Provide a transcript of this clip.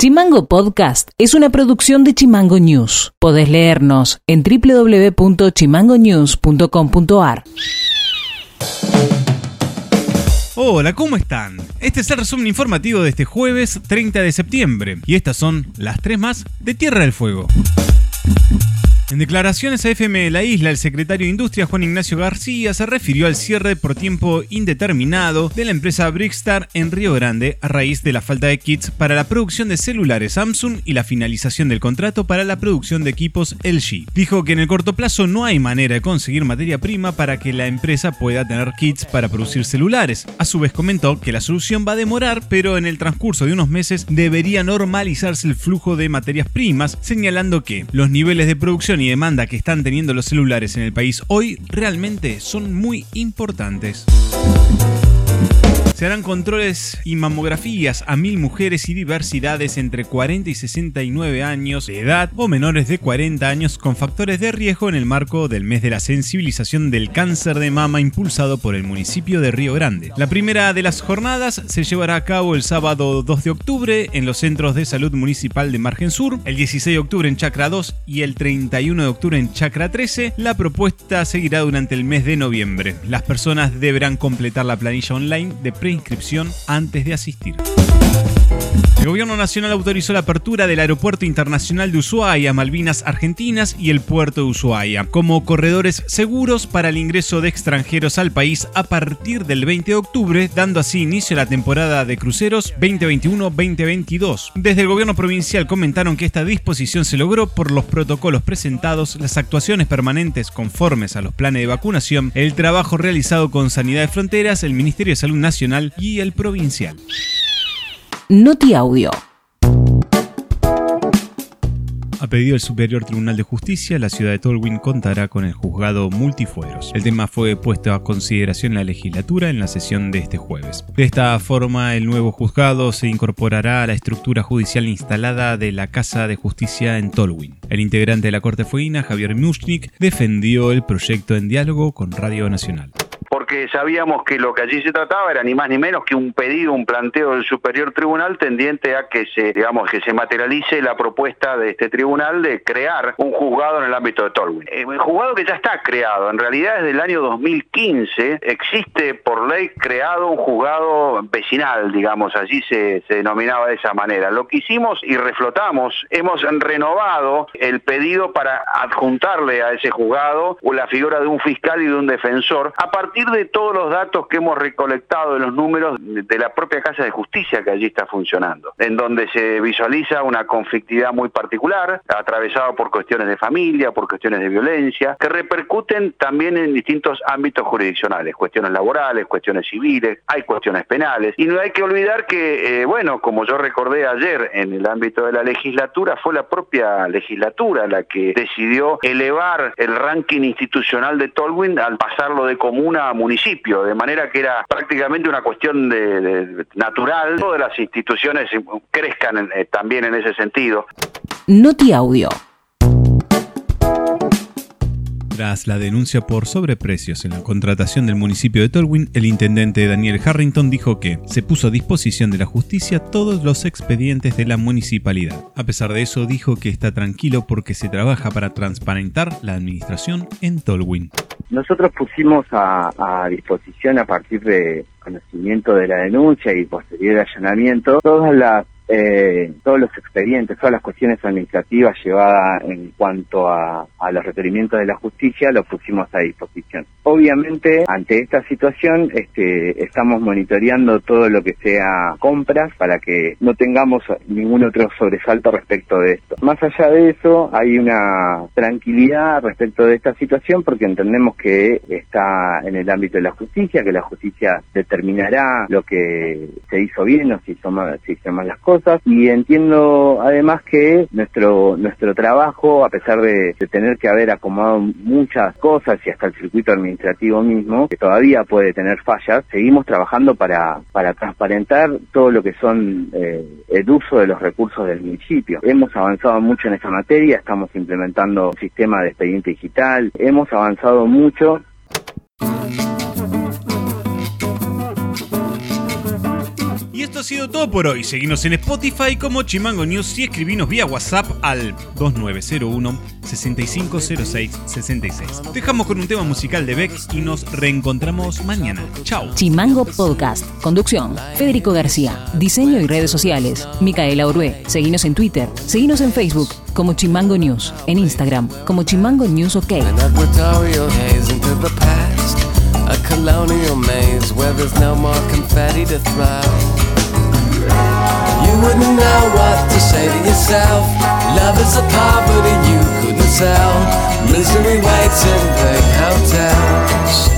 Chimango Podcast es una producción de Chimango News. Podés leernos en www.chimangonews.com.ar. Hola, ¿cómo están? Este es el resumen informativo de este jueves 30 de septiembre y estas son las tres más de Tierra del Fuego. En declaraciones a FM de la isla, el secretario de Industria Juan Ignacio García se refirió al cierre por tiempo indeterminado de la empresa Brickstar en Río Grande a raíz de la falta de kits para la producción de celulares Samsung y la finalización del contrato para la producción de equipos LG. Dijo que en el corto plazo no hay manera de conseguir materia prima para que la empresa pueda tener kits para producir celulares. A su vez comentó que la solución va a demorar, pero en el transcurso de unos meses debería normalizarse el flujo de materias primas, señalando que los niveles de producción y demanda que están teniendo los celulares en el país hoy realmente son muy importantes. Se harán controles y mamografías a mil mujeres y diversidades entre 40 y 69 años de edad o menores de 40 años con factores de riesgo en el marco del mes de la sensibilización del cáncer de mama impulsado por el municipio de Río Grande. La primera de las jornadas se llevará a cabo el sábado 2 de octubre en los centros de salud municipal de Margen Sur, el 16 de octubre en Chacra 2 y el 31 de octubre en Chacra 13. La propuesta seguirá durante el mes de noviembre. Las personas deberán completar la planilla online de pre inscripción antes de asistir. El gobierno nacional autorizó la apertura del Aeropuerto Internacional de Ushuaia, Malvinas Argentinas y el puerto de Ushuaia como corredores seguros para el ingreso de extranjeros al país a partir del 20 de octubre, dando así inicio a la temporada de cruceros 2021-2022. Desde el gobierno provincial comentaron que esta disposición se logró por los protocolos presentados, las actuaciones permanentes conformes a los planes de vacunación, el trabajo realizado con Sanidad de Fronteras, el Ministerio de Salud Nacional y el provincial. Noti Audio. A pedido del Superior Tribunal de Justicia, la ciudad de Tolwyn contará con el juzgado multifueros. El tema fue puesto a consideración en la legislatura en la sesión de este jueves. De esta forma, el nuevo juzgado se incorporará a la estructura judicial instalada de la Casa de Justicia en Tolwyn. El integrante de la Corte Fueguina, Javier Mushnik, defendió el proyecto en diálogo con Radio Nacional porque sabíamos que lo que allí se trataba era ni más ni menos que un pedido, un planteo del superior tribunal tendiente a que se, digamos, que se materialice la propuesta de este tribunal de crear un juzgado en el ámbito de Tolwyn. Eh, el juzgado que ya está creado, en realidad desde el año 2015 existe por ley creado un juzgado vecinal, digamos, allí se, se denominaba de esa manera. Lo que hicimos y reflotamos, hemos renovado el pedido para adjuntarle a ese juzgado la figura de un fiscal y de un defensor a partir de todos los datos que hemos recolectado de los números de la propia Casa de Justicia que allí está funcionando, en donde se visualiza una conflictividad muy particular, atravesada por cuestiones de familia, por cuestiones de violencia, que repercuten también en distintos ámbitos jurisdiccionales, cuestiones laborales, cuestiones civiles, hay cuestiones penales. Y no hay que olvidar que, eh, bueno, como yo recordé ayer en el ámbito de la legislatura, fue la propia legislatura la que decidió elevar el ranking institucional de Tolwyn al pasarlo de comuna municipio, de manera que era prácticamente una cuestión de, natural. Todas las instituciones crezcan eh, también en ese sentido. Noti Audio. Tras la denuncia por sobreprecios en la contratación del municipio de Tolwyn, el intendente Daniel Harrington dijo que se puso a disposición de la justicia todos los expedientes de la municipalidad. A pesar de eso, dijo que está tranquilo porque se trabaja para transparentar la administración en Tolwyn. Nosotros pusimos a, disposición a partir de conocimiento de la denuncia y posterior allanamiento todas las eh, todos los expedientes, todas las cuestiones administrativas llevadas en cuanto a, los requerimientos de la justicia, lo pusimos a disposición. Obviamente, ante esta situación, este, estamos monitoreando todo lo que sea compras para que no tengamos ningún otro sobresalto respecto de esto. Más allá de eso, hay una tranquilidad respecto de esta situación porque entendemos que está en el ámbito de la justicia, que la justicia determinará lo que se hizo bien o si hizo mal, las cosas y entiendo además que nuestro nuestro trabajo, a pesar de, tener que haber acomodado muchas cosas y hasta el circuito administrativo mismo, que todavía puede tener fallas, seguimos trabajando para, para transparentar todo lo que son eh, el uso de los recursos del municipio. Hemos avanzado mucho en esta materia, estamos implementando un sistema de expediente digital, hemos avanzado mucho Esto ha sido todo por hoy. Seguimos en Spotify como Chimango News y escribinos vía WhatsApp al 2901 6506 66. Dejamos con un tema musical de Beck y nos reencontramos mañana. Chao. Chimango Podcast. Conducción. Federico García. Diseño y redes sociales. Micaela Orué. Seguinos en Twitter. Seguinos en Facebook como Chimango News. En Instagram como Chimango News OK. A colonial maze where there's no more confetti to throw. Wouldn't know what to say to yourself. Love is a poverty you couldn't sell. Misery waits in big hotels.